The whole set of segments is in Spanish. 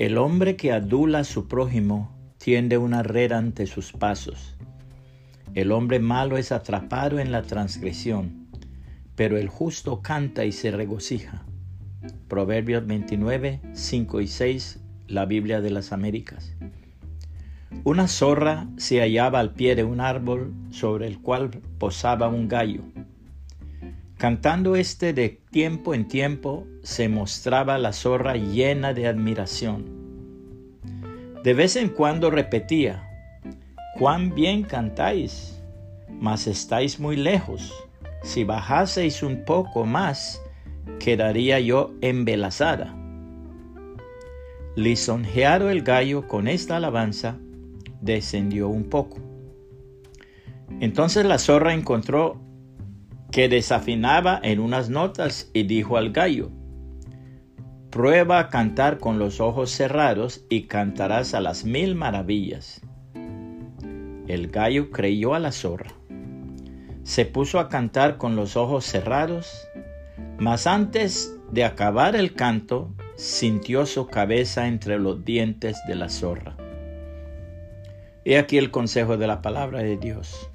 El hombre que adula a su prójimo tiende una red ante sus pasos. El hombre malo es atrapado en la transgresión, pero el justo canta y se regocija. Proverbios 29, 5 y 6, la Biblia de las Américas. Una zorra se hallaba al pie de un árbol sobre el cual posaba un gallo. Cantando este de tiempo en tiempo, se mostraba la zorra llena de admiración. De vez en cuando repetía, cuán bien cantáis, mas estáis muy lejos. Si bajaseis un poco más, quedaría yo embelazada. Lisonjeado el gallo con esta alabanza, descendió un poco. Entonces la zorra encontró que desafinaba en unas notas y dijo al gallo, Prueba a cantar con los ojos cerrados y cantarás a las mil maravillas. El gallo creyó a la zorra. Se puso a cantar con los ojos cerrados, mas antes de acabar el canto, sintió su cabeza entre los dientes de la zorra. He aquí el consejo de la palabra de Dios.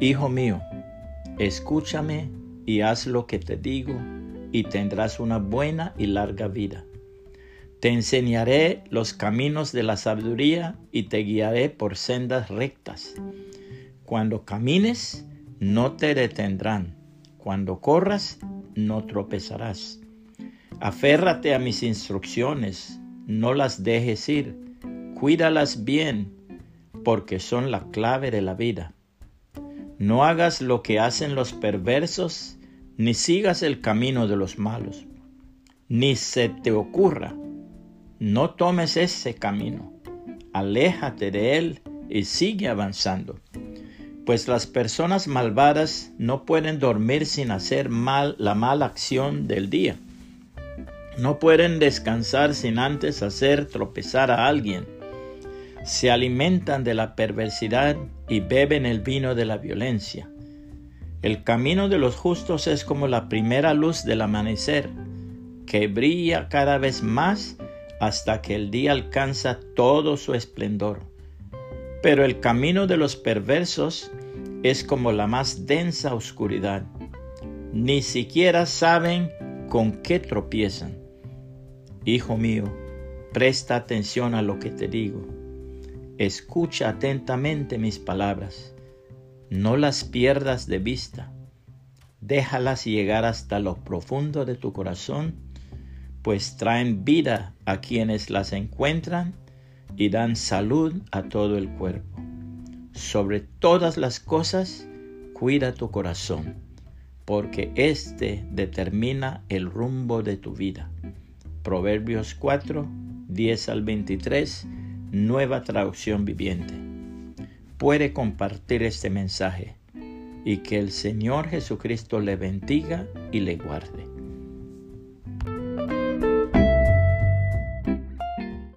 Hijo mío, escúchame y haz lo que te digo y tendrás una buena y larga vida. Te enseñaré los caminos de la sabiduría y te guiaré por sendas rectas. Cuando camines, no te detendrán. Cuando corras, no tropezarás. Aférrate a mis instrucciones, no las dejes ir, cuídalas bien porque son la clave de la vida. No hagas lo que hacen los perversos, ni sigas el camino de los malos, ni se te ocurra. No tomes ese camino, aléjate de él y sigue avanzando. Pues las personas malvadas no pueden dormir sin hacer mal la mala acción del día. No pueden descansar sin antes hacer tropezar a alguien se alimentan de la perversidad y beben el vino de la violencia. El camino de los justos es como la primera luz del amanecer, que brilla cada vez más hasta que el día alcanza todo su esplendor. Pero el camino de los perversos es como la más densa oscuridad. Ni siquiera saben con qué tropiezan. Hijo mío, presta atención a lo que te digo Escucha atentamente mis palabras, no las pierdas de vista, déjalas llegar hasta lo profundo de tu corazón, pues traen vida a quienes las encuentran y dan salud a todo el cuerpo. Sobre todas las cosas, cuida tu corazón, porque éste determina el rumbo de tu vida. Proverbios 4, 10 al 23 nueva traducción viviente. Puede compartir este mensaje y que el Señor Jesucristo le bendiga y le guarde.